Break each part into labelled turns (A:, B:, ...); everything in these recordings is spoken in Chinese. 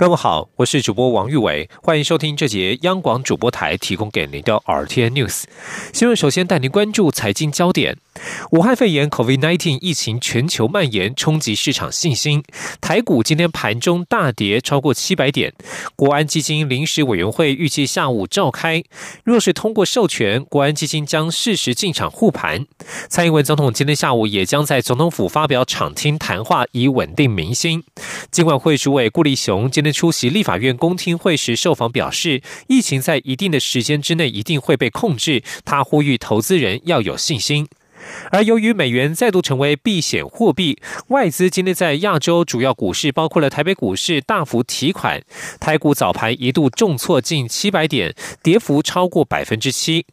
A: 各位好，我是主播王玉伟，欢迎收听这节央广主播台提供给您的 RTN News 新闻。首先带您关注财经焦点：武汉肺炎 COVID-19 疫情全球蔓延，冲击市场信心。台股今天盘中大跌超过七百点。国安基金临时委员会预计下午召开，若是通过授权，国安基金将适时进场护盘。蔡英文总统今天下午也将在总统府发表场听谈话，以稳定民心。尽管会主委顾立雄今天。出席立法院公听会时受访表示，疫情在一定的时间之内一定会被控制。他呼吁投资人要有信心。而由于美元再度成为避险货币，外资今天在亚洲主要股市，包括了台北股市大幅提款，台股早盘一度重挫近七百点，跌幅超过百分之七。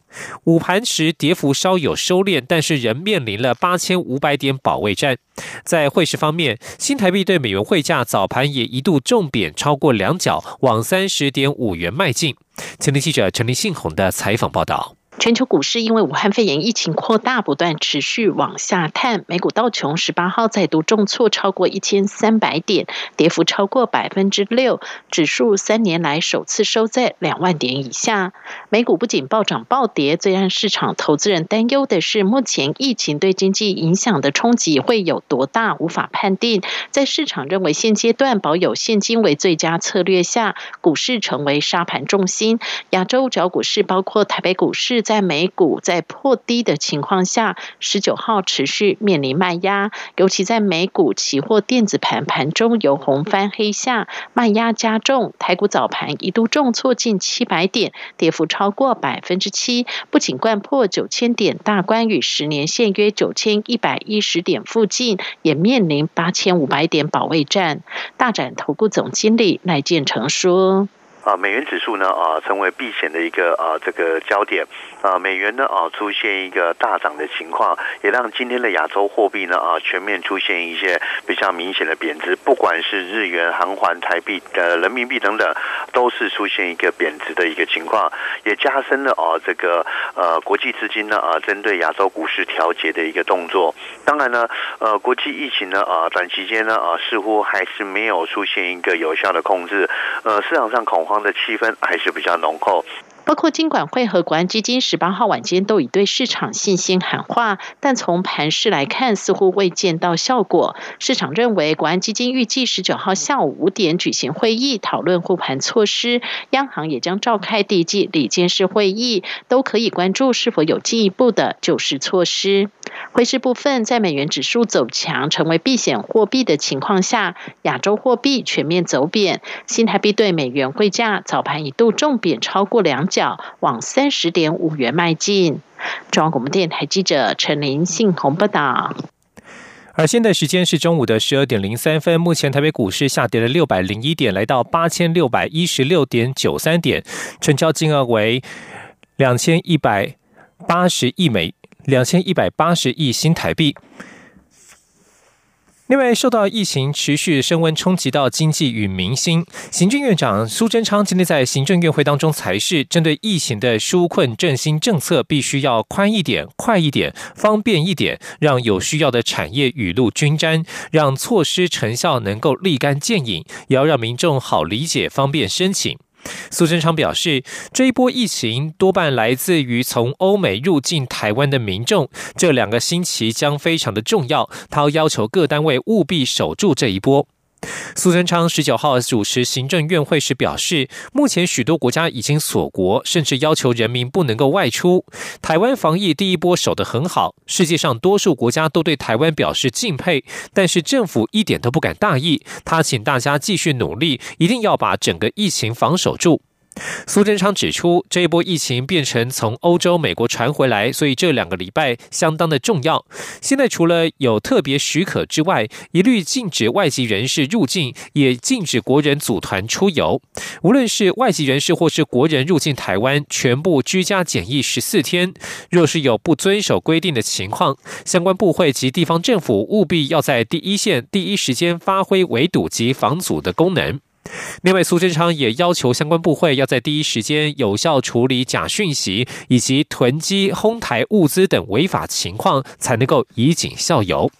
A: 午盘时跌幅稍有收敛，但是仍面临了八千五百点保卫战。在汇市方面，新台币对美元汇价早盘也一度重贬超过两角，往三十点五元迈进。前天记者陈立信宏的采访报道。
B: 全球股市因为武汉肺炎疫情扩大，不断持续往下探。美股道琼十八号再度重挫超过一千三百点，跌幅超过百分之六，指数三年来首次收在两万点以下。美股不仅暴涨暴跌，最让市场投资人担忧的是，目前疫情对经济影响的冲击会有多大，无法判定。在市场认为现阶段保有现金为最佳策略下，股市成为沙盘重心。亚洲主要股市包括台北股市。在美股在破低的情况下，十九号持续面临卖压，尤其在美股期货电子盘盘中由红翻黑下，卖压加重。台股早盘一度重挫近七百点，跌幅超过百分之七，不仅贯破九千点大关，与十年线约九千一百一十点附近，也面临八千五百点保卫战。大展投顾总经理赖建成说。
C: 啊，美元指数呢啊，成为避险的一个啊这个焦点啊，美元呢啊出现一个大涨的情况，也让今天的亚洲货币呢啊全面出现一些比较明显的贬值，不管是日元、韩环、台币、呃人民币等等，都是出现一个贬值的一个情况，也加深了啊这个呃国际资金呢啊针对亚洲股市调节的一个动作。当然呢，呃国际疫情呢啊短期间呢啊似乎还是没有出现一个有效的控制，呃市场上恐。慌的气氛还是比较浓厚。
B: 包括金管会和国安基金十八号晚间都已对市场信心喊话，但从盘势来看，似乎未见到效果。市场认为，国安基金预计十九号下午五点举行会议，讨论护盘措施。央行也将召开第一季理监事会议，都可以关注是否有进一步的救市措施。汇市部分，在美元指数走强，成为避险货币的情况下，亚洲货币全面走贬。新台币对美元汇价早盘一度重贬超过两角。往三十点五元迈进。中央广播电台记者陈林信宏报道。
A: 而现在时间是中午的十二点零三分，目前台北股市下跌了六百零一点，来到八千六百一十六点九三点，成交金额为两千一百八十亿美，两千一百八十亿新台币。另外，受到疫情持续升温冲击到经济与民心，行政院长苏贞昌今天在行政院会当中才是针对疫情的纾困振兴政策，必须要宽一点、快一点、方便一点，让有需要的产业雨露均沾，让措施成效能够立竿见影，也要让民众好理解、方便申请。苏贞昌表示，这一波疫情多半来自于从欧美入境台湾的民众，这两个星期将非常的重要。他要求各单位务必守住这一波。苏贞昌十九号主持行政院会时表示，目前许多国家已经锁国，甚至要求人民不能够外出。台湾防疫第一波守得很好，世界上多数国家都对台湾表示敬佩，但是政府一点都不敢大意。他请大家继续努力，一定要把整个疫情防守住。苏贞昌指出，这一波疫情变成从欧洲、美国传回来，所以这两个礼拜相当的重要。现在除了有特别许可之外，一律禁止外籍人士入境，也禁止国人组团出游。无论是外籍人士或是国人入境台湾，全部居家检疫十四天。若是有不遵守规定的情况，相关部会及地方政府务必要在第一线、第一时间发挥围堵及防阻的功能。另外，苏贞昌也要求相关部会要在第一时间有效处理假讯息以及囤积哄抬物资等违法情况，才能够以儆效尤。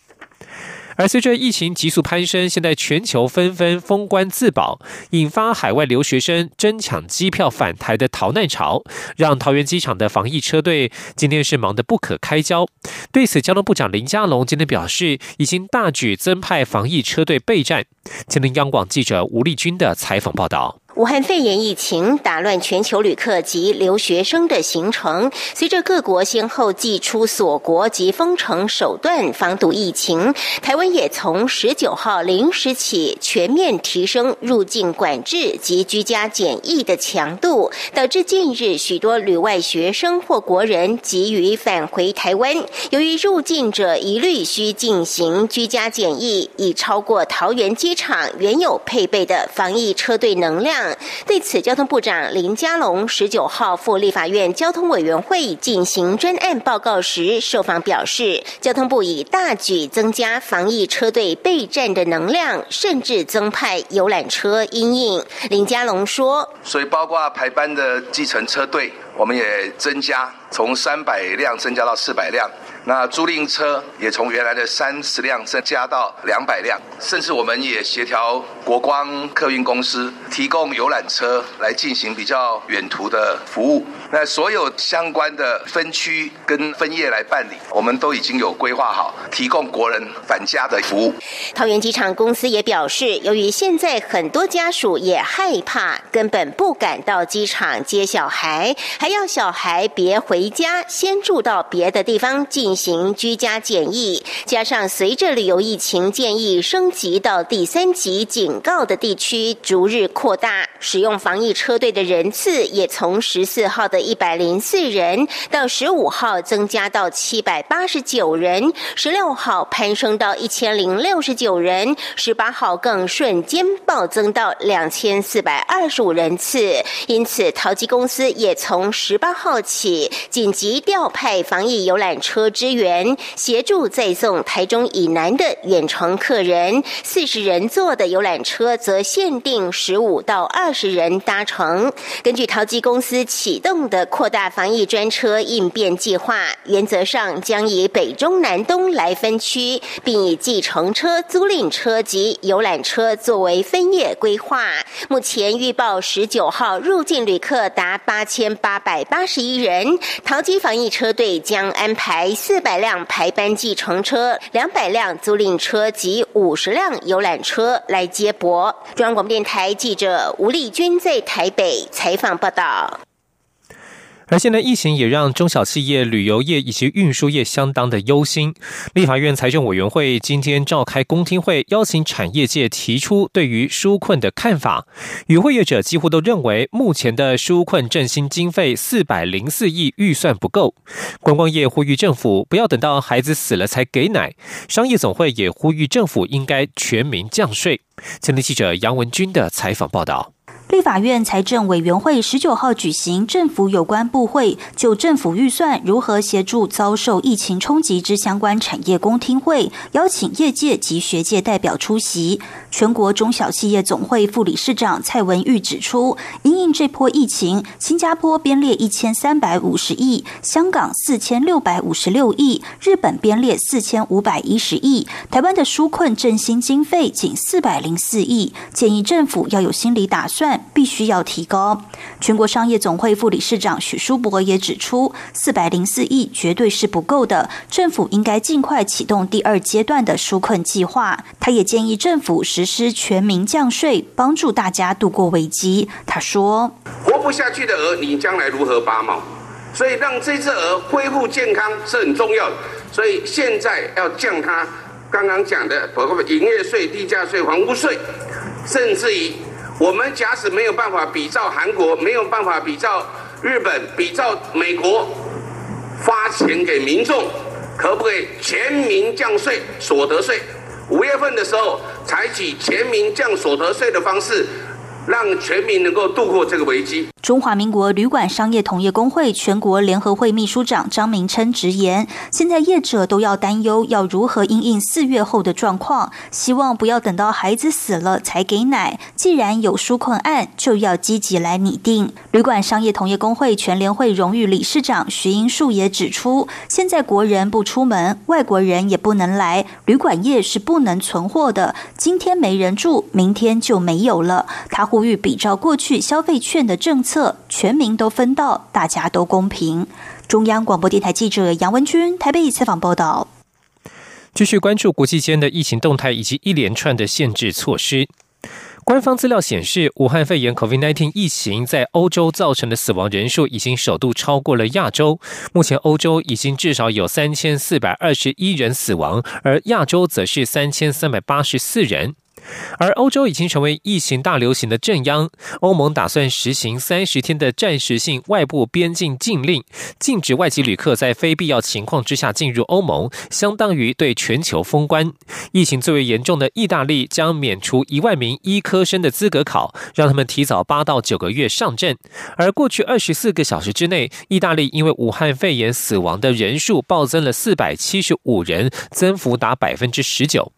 A: 而随着疫情急速攀升，现在全球纷纷封关自保，引发海外留学生争抢机票返台的逃难潮，让桃园机场的防疫车队今天是忙得不可开交。对此，交通部长林佳龙今天表示，已经大举增派防疫车队备战。前天央广记者吴丽君的采访报道。
D: 武汉肺炎疫情打乱全球旅客及留学生的行程，随着各国先后祭出锁国及封城手段防堵疫情，台湾也从十九号零时起全面提升入境管制及居家检疫的强度，导致近日许多旅外学生或国人急于返回台湾。由于入境者一律需进行居家检疫，已超过桃园机场原有配备的防疫车队能量。对此，交通部长林佳龙十九号赴立法院交通委员会进行专案报告时，受访表示，交通部已大举增加防疫车队备战的能量，甚至增派游览车应应。林佳龙说：“
E: 所以包括排班的计程车队，我们也增加，从三百辆增加到四百辆。”那租赁车也从原来的三十辆增加到两百辆，甚至我们也协调国光客运公司提供游览车来进行比较远途的服务。那所有相关的分区跟分业来办理，我们都已经有规划好，提供国人返家的服务。
D: 桃园机场公司也表示，由于现在很多家属也害怕，根本不敢到机场接小孩，还要小孩别回家，先住到别的地方进行居家检疫。加上随着旅游疫情建议升级到第三级警告的地区逐日扩大，使用防疫车队的人次也从十四号的。一百零四人到十五号增加到七百八十九人，十六号攀升到一千零六十九人，十八号更瞬间暴增到两千四百二十五人次。因此，淘机公司也从十八号起紧急调派防疫游览车之支援，协助再送台中以南的远程客人。四十人座的游览车则限定十五到二十人搭乘。根据淘机公司启动。的扩大防疫专车应变计划，原则上将以北中南东来分区，并以计程车、租赁车及游览车作为分业规划。目前预报十九号入境旅客达八千八百八十一人，桃机防疫车队将安排四百辆排班计程车、两百辆租赁车及五十辆游览车来接驳。中央广播电台记者吴丽君在台北采访报道。
A: 而现在疫情也让中小企业、旅游业以及运输业相当的忧心。立法院财政委员会今天召开公听会，邀请产业界提出对于纾困的看法。与会业者几乎都认为，目前的纾困振兴经费四百零四亿预算不够。观光业呼吁政府不要等到孩子死了才给奶。商业总会也呼吁政府应该全民降税。前天记者杨文军的采访报道。
F: 立法院财政委员会十九号举行政府有关部会就政府预算如何协助遭受疫情冲击之相关产业公听会，邀请业界及学界代表出席。全国中小企业总会副理事长蔡文玉指出，因应这波疫情，新加坡编列一千三百五十亿，香港四千六百五十六亿，日本编列四千五百一十亿，台湾的纾困振兴经费仅四百零四亿，建议政府要有心理打算。必须要提高。全国商业总会副理事长许书博也指出，四百零四亿绝对是不够的，政府应该尽快启动第二阶段的纾困计划。他也建议政府实施全民降税，帮助大家度过危机。他说：“
G: 活不下去的鹅，你将来如何拔毛？所以让这只鹅恢复健康是很重要的。所以现在要降它刚刚讲的，包括营业税、地价税、房屋税，甚至于。”我们假使没有办法比照韩国，没有办法比照日本，比照美国发钱给民众，可不可以全民降税所得税？五月份的时候采取全民降所得税的方式，让全民能够度过这个危机。
F: 中华民国旅馆商业同业工会全国联合会秘书长张明琛直言，现在业者都要担忧要如何应应四月后的状况，希望不要等到孩子死了才给奶。既然有纾困案，就要积极来拟定。旅馆商业同业工会全联会荣誉理事长徐英树也指出，现在国人不出门，外国人也不能来，旅馆业是不能存货的。今天没人住，明天就没有了。他呼吁比照过去消费券的政策。策全民都分到，大家都公平。中央广播电台记者杨文君台北采访报道。
A: 继续关注国际间的疫情动态以及一连串的限制措施。官方资料显示，武汉肺炎 （COVID-19） 疫情在欧洲造成的死亡人数已经首度超过了亚洲。目前，欧洲已经至少有三千四百二十一人死亡，而亚洲则是三千三百八十四人。而欧洲已经成为疫情大流行的镇央，欧盟打算实行三十天的暂时性外部边境禁令，禁止外籍旅客在非必要情况之下进入欧盟，相当于对全球封关。疫情最为严重的意大利将免除一万名医科生的资格考，让他们提早八到九个月上阵。而过去二十四个小时之内，意大利因为武汉肺炎死亡的人数暴增了四百七十五人，增幅达百分之十九。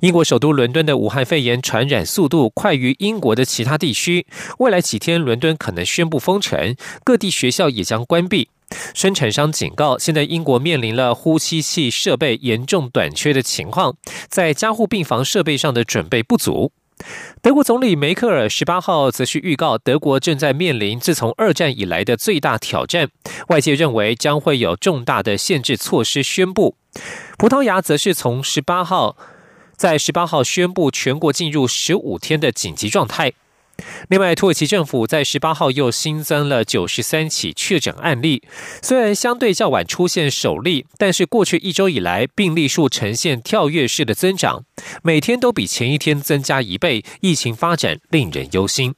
A: 英国首都伦敦的武汉肺炎传染速度快于英国的其他地区，未来几天伦敦可能宣布封城，各地学校也将关闭。生产商警告，现在英国面临了呼吸器设备严重短缺的情况，在加护病房设备上的准备不足。德国总理梅克尔十八号则是预告，德国正在面临自从二战以来的最大挑战，外界认为将会有重大的限制措施宣布。葡萄牙则是从十八号。在十八号宣布全国进入十五天的紧急状态。另外，土耳其政府在十八号又新增了九十三起确诊案例，虽然相对较晚出现首例，但是过去一周以来病例数呈现跳跃式的增长，每天都比前一天增加一倍，疫情发展令人忧心。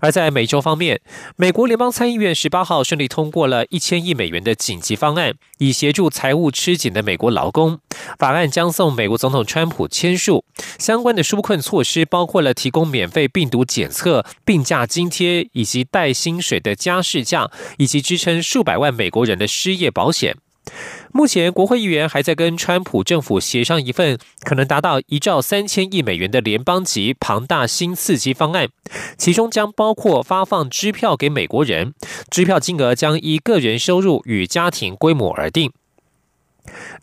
A: 而在美洲方面，美国联邦参议院十八号顺利通过了一千亿美元的紧急方案，以协助财务吃紧的美国劳工。法案将送美国总统川普签署。相关的纾困措施包括了提供免费病毒检测、病假津贴，以及带薪水的加试假，以及支撑数百万美国人的失业保险。目前，国会议员还在跟川普政府协商一份可能达到一兆三千亿美元的联邦级庞大新刺激方案，其中将包括发放支票给美国人，支票金额将依个人收入与家庭规模而定。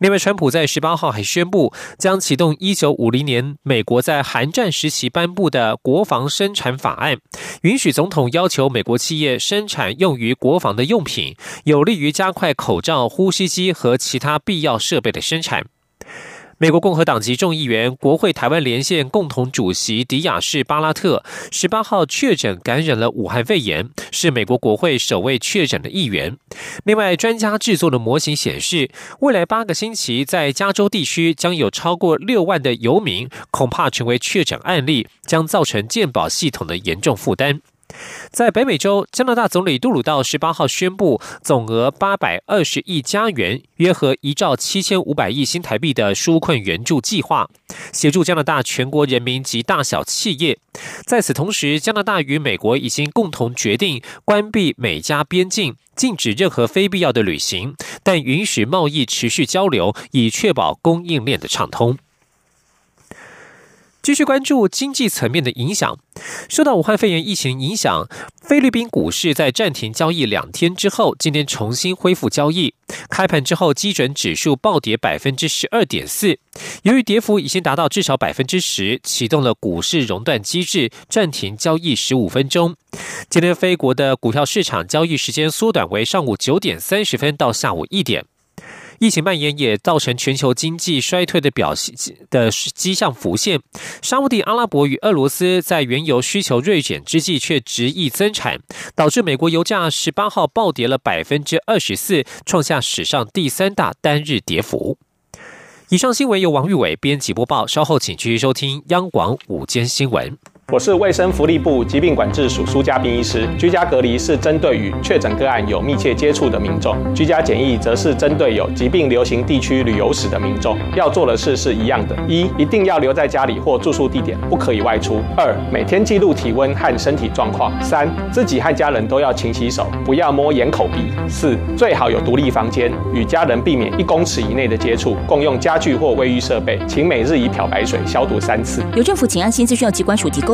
A: 另外，川普在十八号还宣布，将启动一九五零年美国在韩战时期颁布的国防生产法案，允许总统要求美国企业生产用于国防的用品，有利于加快口罩、呼吸机和其他必要设备的生产。美国共和党籍众议员、国会台湾连线共同主席迪亚士巴拉特十八号确诊感染了武汉肺炎，是美国国会首位确诊的议员。另外，专家制作的模型显示，未来八个星期在加州地区将有超过六万的游民恐怕成为确诊案例，将造成健保系统的严重负担。在北美洲，加拿大总理杜鲁道十八号宣布，总额八百二十亿加元（约合一兆七千五百亿新台币）的纾困援助计划，协助加拿大全国人民及大小企业。在此同时，加拿大与美国已经共同决定关闭美加边境，禁止任何非必要的旅行，但允许贸易持续交流，以确保供应链的畅通。继续关注经济层面的影响。受到武汉肺炎疫情影响，菲律宾股市在暂停交易两天之后，今天重新恢复交易。开盘之后，基准指数暴跌百分之十二点四。由于跌幅已经达到至少百分之十，启动了股市熔断机制，暂停交易十五分钟。今天，菲国的股票市场交易时间缩短为上午九点三十分到下午一点。疫情蔓延也造成全球经济衰退的表现的迹象浮现。沙地阿拉伯与俄罗斯在原油需求锐减之际，却执意增产，导致美国油价十八号暴跌了百分之二十四，创下史上第三大单日跌幅。以上新闻由王玉伟编辑播报，稍后请继续收听央广午间新闻。
H: 我是卫生福利部疾病管制署苏家斌医师。居家隔离是针对与确诊个案有密切接触的民众，居家检疫则是针对有疾病流行地区旅游史的民众。要做的事是一样的：一、一定要留在家里或住宿地点，不可以外出；二、每天记录体温和身体状况；三、自己和家人都要勤洗手，不要摸眼、口、鼻；四、最好有独立房间，与家人避免一公尺以内的接触，共用家具或卫浴设备，请每日以漂白水消毒三次。
I: 由政府请安心资讯机关署提供。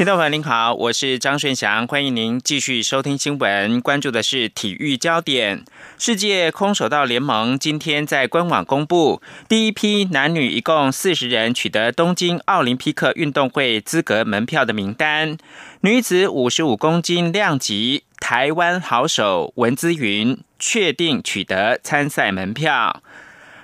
J: 听众朋友您好，我是张顺祥，欢迎您继续收听新闻，关注的是体育焦点。世界空手道联盟今天在官网公布，第一批男女一共四十人取得东京奥林匹克运动会资格门票的名单。女子五十五公斤量级。台湾好手文姿云确定取得参赛门票。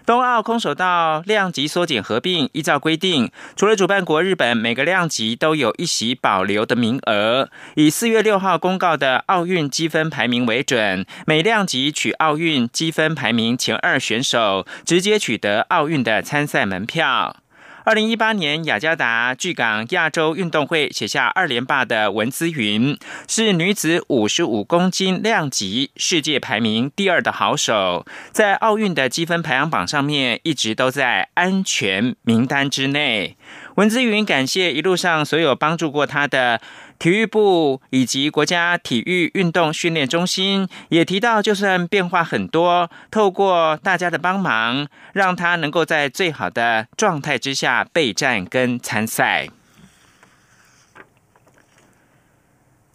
J: 冬奥空手道量级缩减合并，依照规定，除了主办国日本，每个量级都有一席保留的名额。以四月六号公告的奥运积分排名为准，每量级取奥运积分排名前二选手，直接取得奥运的参赛门票。二零一八年雅加达巨港亚洲运动会写下二连霸的文姿云，是女子五十五公斤量级世界排名第二的好手，在奥运的积分排行榜上面一直都在安全名单之内。文姿云感谢一路上所有帮助过她的。体育部以及国家体育运动训练中心也提到，就算变化很多，透过大家的帮忙，让他能够在最好的状态之下备战跟参赛。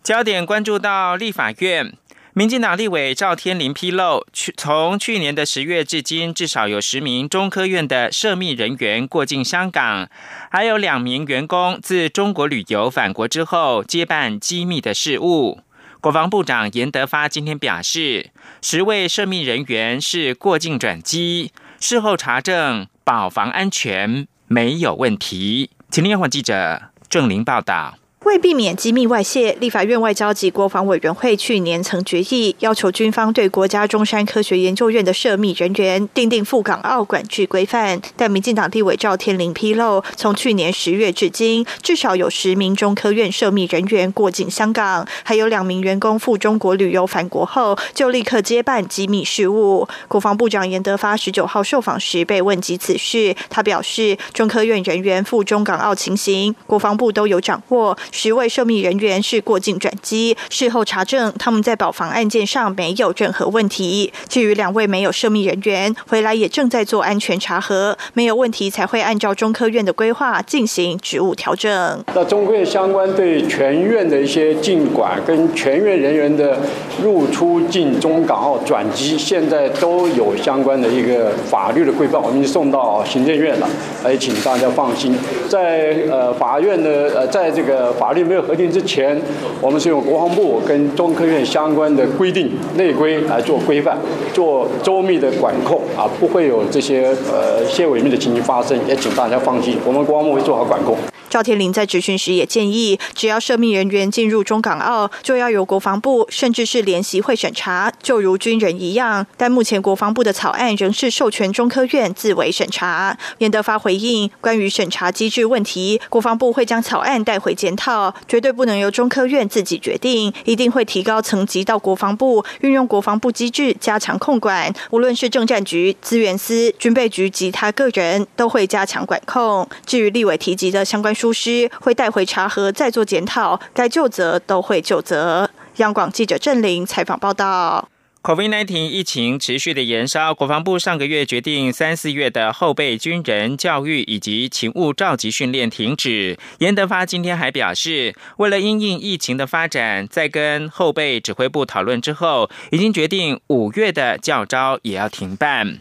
J: 焦点关注到立法院。民进党立委赵天麟披露，去从去年的十月至今，至少有十名中科院的涉密人员过境香港，还有两名员工自中国旅游返国之后接办机密的事务。国防部长严德发今天表示，十位涉密人员是过境转机，事后查证保防安全没有问题。请听央广记者郑玲报道。
K: 为避免机密外泄，立法院外交及国防委员会去年曾决议，要求军方对国家中山科学研究院的涉密人员订定赴港澳管制规范。但民进党地委赵天麟披露，从去年十月至今，至少有十名中科院涉密人员过境香港，还有两名员工赴中国旅游返国后，就立刻接办机密事务。国防部长严德发十九号受访时被问及此事，他表示，中科院人员赴中港澳情形，国防部都有掌握。十位涉密人员是过境转机，事后查证他们在保防案件上没有任何问题。至于两位没有涉密人员回来也正在做安全查核，没有问题才会按照中科院的规划进行职务调整。
L: 那中科院相关对全院的一些进管跟全院人员的入出境中港澳转机，现在都有相关的一个法律的规范，我们已经送到行政院了，也请大家放心，在呃法院的呃在这个。法律没有核定之前，我们是用国防部跟中科院相关的规定内规来做规范，做周密的管控啊，不会有这些呃一些违密的情形发生，也请大家放心，我们国防部会做好管控。
K: 赵天麟在质询时也建议，只要涉密人员进入中港澳，就要由国防部甚至是联席会审查，就如军人一样。但目前国防部的草案仍是授权中科院自为审查。严德发回应关于审查机制问题，国防部会将草案带回检讨，绝对不能由中科院自己决定，一定会提高层级到国防部，运用国防部机制加强控管。无论是政战局、资源司、军备局及他个人，都会加强管控。至于立委提及的相关。疏失会带回查核，再做检讨，该就责都会就责。央广记者郑玲采访报道。
J: COVID-19 疫情持续的延烧，国防部上个月决定三四月的后备军人教育以及勤务召集训练停止。严德发今天还表示，为了因应疫情的发展，在跟后备指挥部讨论之后，已经决定五月的教招也要停办。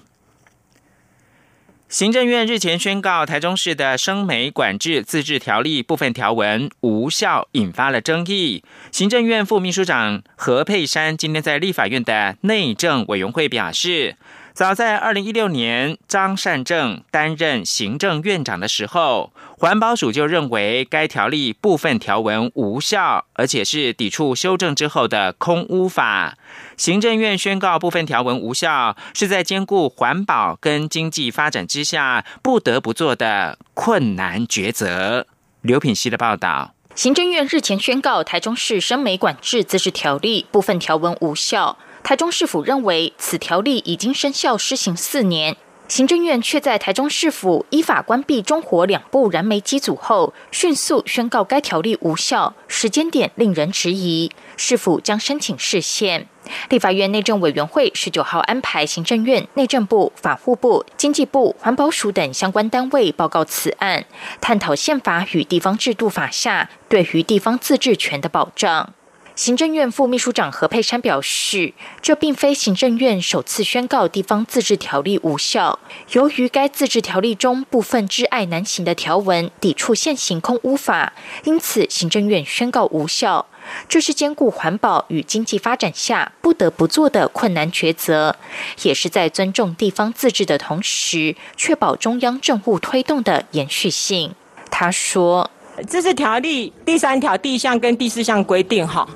J: 行政院日前宣告，台中市的生煤管制自治条例部分条文无效，引发了争议。行政院副秘书长何佩珊今天在立法院的内政委员会表示，早在二零一六年，张善政担任行政院长的时候，环保署就认为该条例部分条文无效，而且是抵触修正之后的空污法。行政院宣告部分条文无效，是在兼顾环保跟经济发展之下不得不做的困难抉择。刘品希的报道。
M: 行政院日前宣告，台中市生煤管制自治条例部分条文无效。台中市府认为，此条例已经生效施行四年，行政院却在台中市府依法关闭中火两部燃煤机组后，迅速宣告该条例无效，时间点令人质疑，市府将申请释宪。立法院内政委员会十九号安排行政院、内政部、法务部、经济部、环保署等相关单位报告此案，探讨宪法与地方制度法下对于地方自治权的保障。行政院副秘书长何佩珊表示，这并非行政院首次宣告地方自治条例无效。由于该自治条例中部分知爱难行的条文抵触现行空污法，因此行政院宣告无效。这是兼顾环保与经济发展下不得不做的困难抉择，也是在尊重地方自治的同时，确保中央政务推动的延续性。他说。
N: 这是条例第三条第一项跟第四项规定，哈，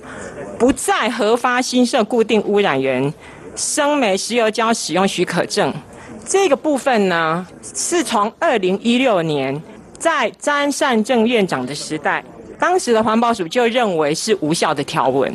N: 不再核发新设固定污染源生煤、石油胶使用许可证。这个部分呢，是从二零一六年在詹善政院长的时代，当时的环保署就认为是无效的条文，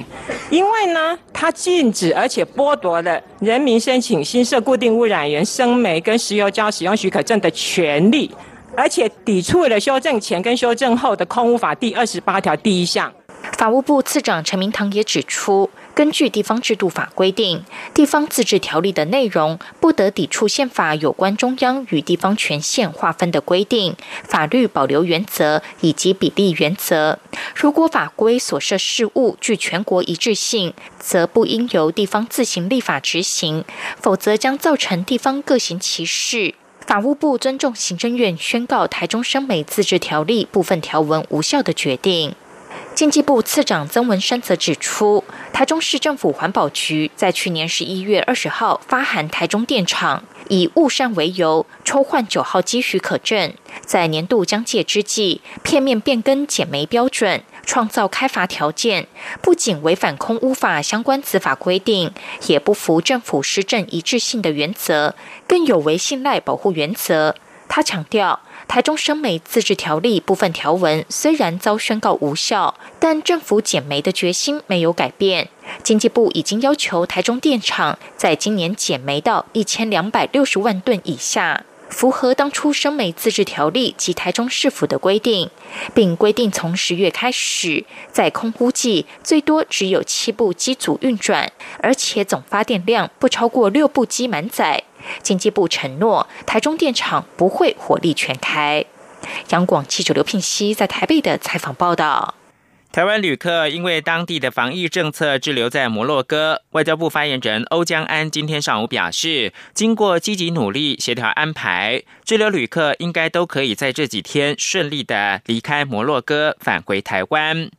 N: 因为呢，它禁止而且剥夺了人民申请新设固定污染源生煤跟石油胶使用许可证的权利。而且抵触了修正前跟修正后的空污法第二十八条第一项。
M: 法务部次长陈明堂也指出，根据地方制度法规定，地方自治条例的内容不得抵触宪法有关中央与地方权限划分的规定、法律保留原则以及比例原则。如果法规所涉事务具全国一致性，则不应由地方自行立法执行，否则将造成地方各行其事。法务部尊重行政院宣告台中生美自治条例部分条文无效的决定。经济部次长曾文山则指出，台中市政府环保局在去年十一月二十号发函台中电厂，以误删为由抽换九号机许可证，在年度将届之际，片面变更减煤标准。创造开罚条件，不仅违反空污法相关子法规定，也不符政府施政一致性的原则，更有违信赖保护原则。他强调，台中生煤自治条例部分条文虽然遭宣告无效，但政府减煤的决心没有改变。经济部已经要求台中电厂在今年减煤到一千两百六十万吨以下。符合当初生煤自治条例及台中市府的规定，并规定从十月开始，在空污季最多只有七部机组运转，而且总发电量不超过六部机满载。经济部承诺，台中电厂不会火力全开。央广记者刘聘熙在台北的采访报道。
J: 台湾旅客因为当地的防疫政策滞留在摩洛哥，外交部发言人欧江安今天上午表示，经过积极努力协调安排，滞留旅客应该都可以在这几天顺利的离开摩洛哥，返回台湾。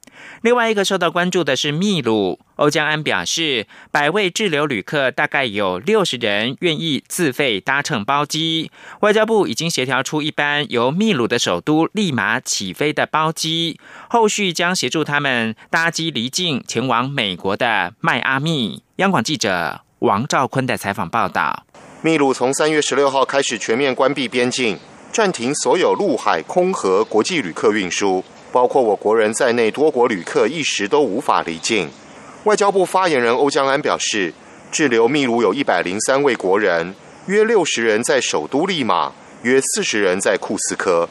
J: 另外一个受到关注的是秘鲁。欧江安表示，百位滞留旅客大概有六十人愿意自费搭乘包机。外交部已经协调出一班由秘鲁的首都利马起飞的包机，后续将协助他们搭机离境前往美国的迈阿密。央广记者王兆坤的采访报道：
O: 秘鲁从三月十六号开始全面关闭边境，暂停所有陆海空和国际旅客运输。包括我国人在内，多国旅客一时都无法离境。外交部发言人欧江安表示，滞留秘鲁有一百零三位国人，约六十人在首都利马，约四十人在库斯科。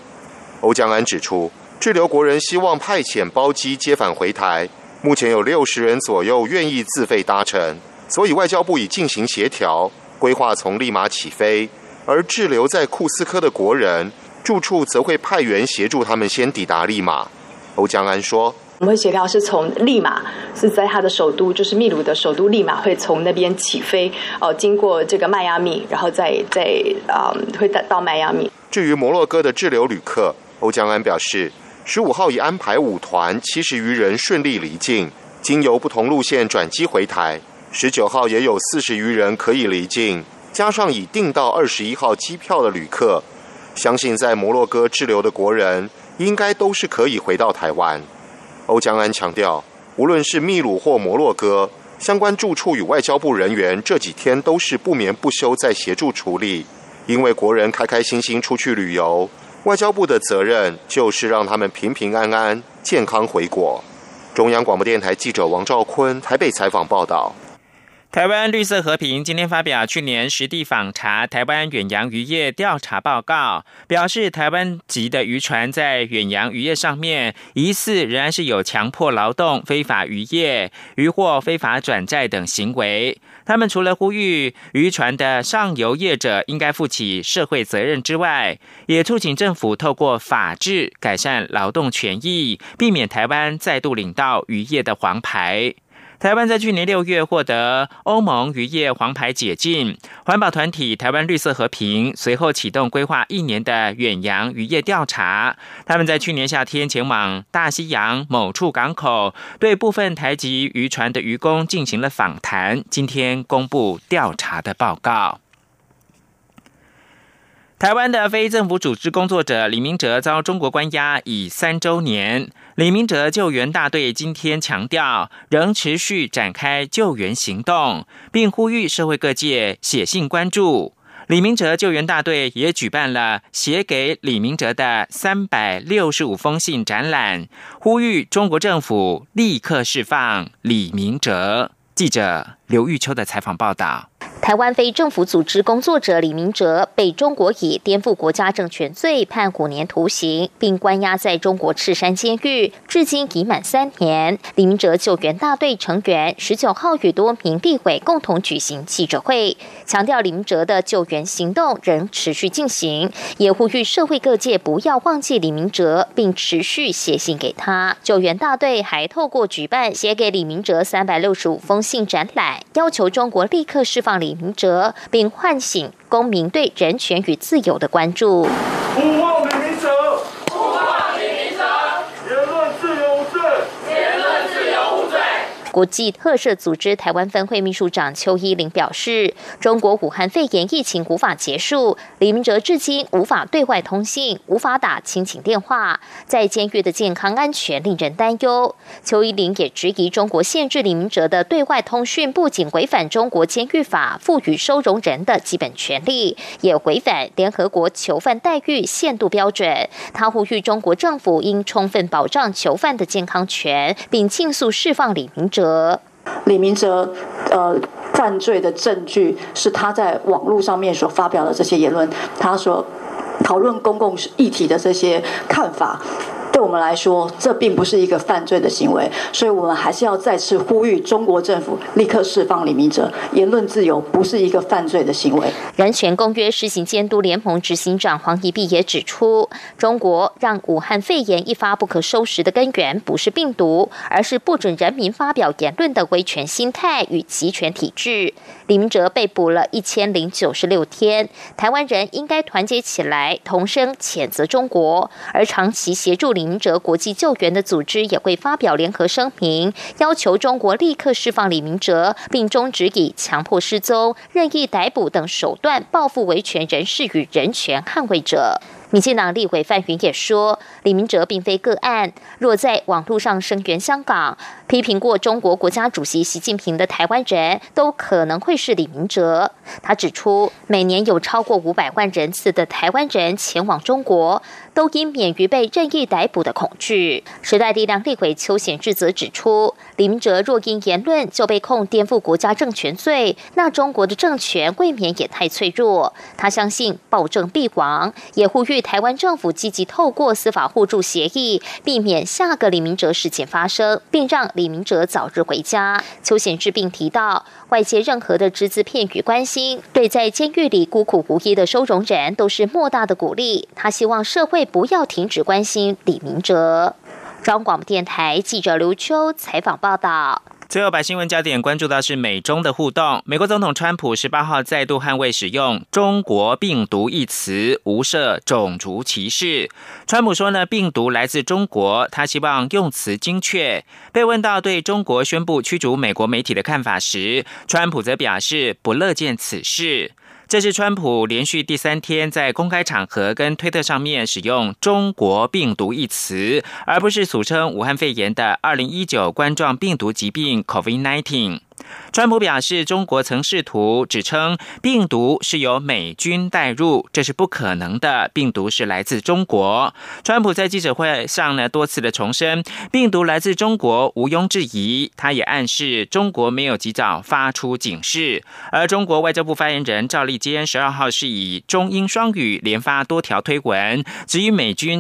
O: 欧江安指出，滞留国人希望派遣包机接返回台，目前有六十人左右愿意自费搭乘，所以外交部已进行协调，规划从利马起飞，而滞留在库斯科的国人。住处则会派员协助他们先抵达利马。欧江安说：“
P: 我们会协调是从利马，是在他的首都，就是秘鲁的首都利马，会从那边起飞，哦，经过这个迈阿密，然后再再啊，会到到迈阿密。
O: 至于摩洛哥的滞留旅客，欧江安表示，十五号已安排五团七十余人顺利离境，经由不同路线转机回台。十九号也有四十余人可以离境。加上已订到二十一号机票的旅客，相信在摩洛哥滞留的国人应该都是可以回到台湾。欧江安强调，无论是秘鲁或摩洛哥，相关住处与外交部人员这几天都是不眠不休在协助处理，因为国人开开心心出去旅游，外交部的责任就是让他们平平安安、健康回国。中央广播电台记者王兆坤台北采访报道。
J: 台湾绿色和平今天发表去年实地访查台湾远洋渔业调查报告，表示台湾籍的渔船在远洋渔业上面疑似仍然是有强迫劳动、非法渔业、渔获非法转债等行为。他们除了呼吁渔船的上游业者应该负起社会责任之外，也促请政府透过法制改善劳动权益，避免台湾再度领到渔业的黄牌。台湾在去年六月获得欧盟渔业黄牌解禁，环保团体台湾绿色和平随后启动规划一年的远洋渔业调查。他们在去年夏天前往大西洋某处港口，对部分台籍渔船的渔工进行了访谈。今天公布调查的报告。台湾的非政府组织工作者李明哲遭中国关押已三周年。李明哲救援大队今天强调，仍持续展开救援行动，并呼吁社会各界写信关注。李明哲救援大队也举办了写给李明哲的三百六十五封信展览，呼吁中国政府立刻释放李明哲。记者刘玉秋的采访报道。
Q: 台湾非政府组织工作者李明哲被中国以颠覆国家政权罪判五年徒刑，并关押在中国赤山监狱，至今已满三年。李明哲救援大队成员十九号与多名立委共同举行记者会，强调李明哲的救援行动仍持续进行，也呼吁社会各界不要忘记李明哲，并持续写信给他。救援大队还透过举办写给李明哲三百六十五封信展览，要求中国立刻释放李。明哲，并唤醒公民对人权与自由的关注。国际特赦组织台湾分会秘书长邱依林表示，中国武汉肺炎疫情无法结束，李明哲至今无法对外通信，无法打亲情电话，在监狱的健康安全令人担忧。邱依林也质疑，中国限制李明哲的对外通讯，不仅违反中国监狱法赋予收容人的基本权利，也违反联合国囚犯待遇限度标准。他呼吁中国政府应充分保障囚犯的健康权，并尽速释放李明哲。
R: 李明哲，呃，犯罪的证据是他在网络上面所发表的这些言论，他所讨论公共议题的这些看法。对我们来说，这并不是一个犯罪的行为，所以我们还是要再次呼吁中国政府立刻释放李明哲。言论自由不是一个犯罪的行为。
Q: 人权公约施行监督联盟执行长黄宜碧也指出，中国让武汉肺炎一发不可收拾的根源不是病毒，而是不准人民发表言论的威权心态与集权体制。李明哲被捕了一千零九十六天，台湾人应该团结起来，同声谴责中国。而长期协助李明哲国际救援的组织也会发表联合声明，要求中国立刻释放李明哲，并终止以强迫失踪、任意逮捕等手段报复维权人士与人权捍卫者。民进党立委范云也说，李明哲并非个案。若在网络上声援香港、批评过中国国家主席习近平的台湾人都可能会是李明哲。他指出，每年有超过五百万人次的台湾人前往中国，都因免于被任意逮捕的恐惧。时代力量立委邱显志则指出，李明哲若因言论就被控颠覆国家政权罪，那中国的政权未免也太脆弱。他相信暴政必亡，也呼吁。台湾政府积极透过司法互助协议，避免下个李明哲事件发生，并让李明哲早日回家。邱显志并提到，外界任何的只字片语关心，对在监狱里孤苦无依的收容人都是莫大的鼓励。他希望社会不要停止关心李明哲。中广电台记者刘秋采访报道。
J: 最后把新闻焦点关注到是美中的互动。美国总统川普十八号再度捍卫使用“中国病毒”一词，无涉种族歧视。川普说呢，病毒来自中国，他希望用词精确。被问到对中国宣布驱逐美国媒体的看法时，川普则表示不乐见此事。这是川普连续第三天在公开场合跟推特上面使用“中国病毒”一词，而不是俗称武汉肺炎的二零一九冠状病毒疾病 （COVID-19）。川普表示，中国曾试图指称病毒是由美军带入，这是不可能的。病毒是来自中国。川普在记者会上呢多次的重申，病毒来自中国毋庸置疑。他也暗示中国没有及早发出警示。而中国外交部发言人赵立坚十二号是以中英双语连发多条推文，指与美军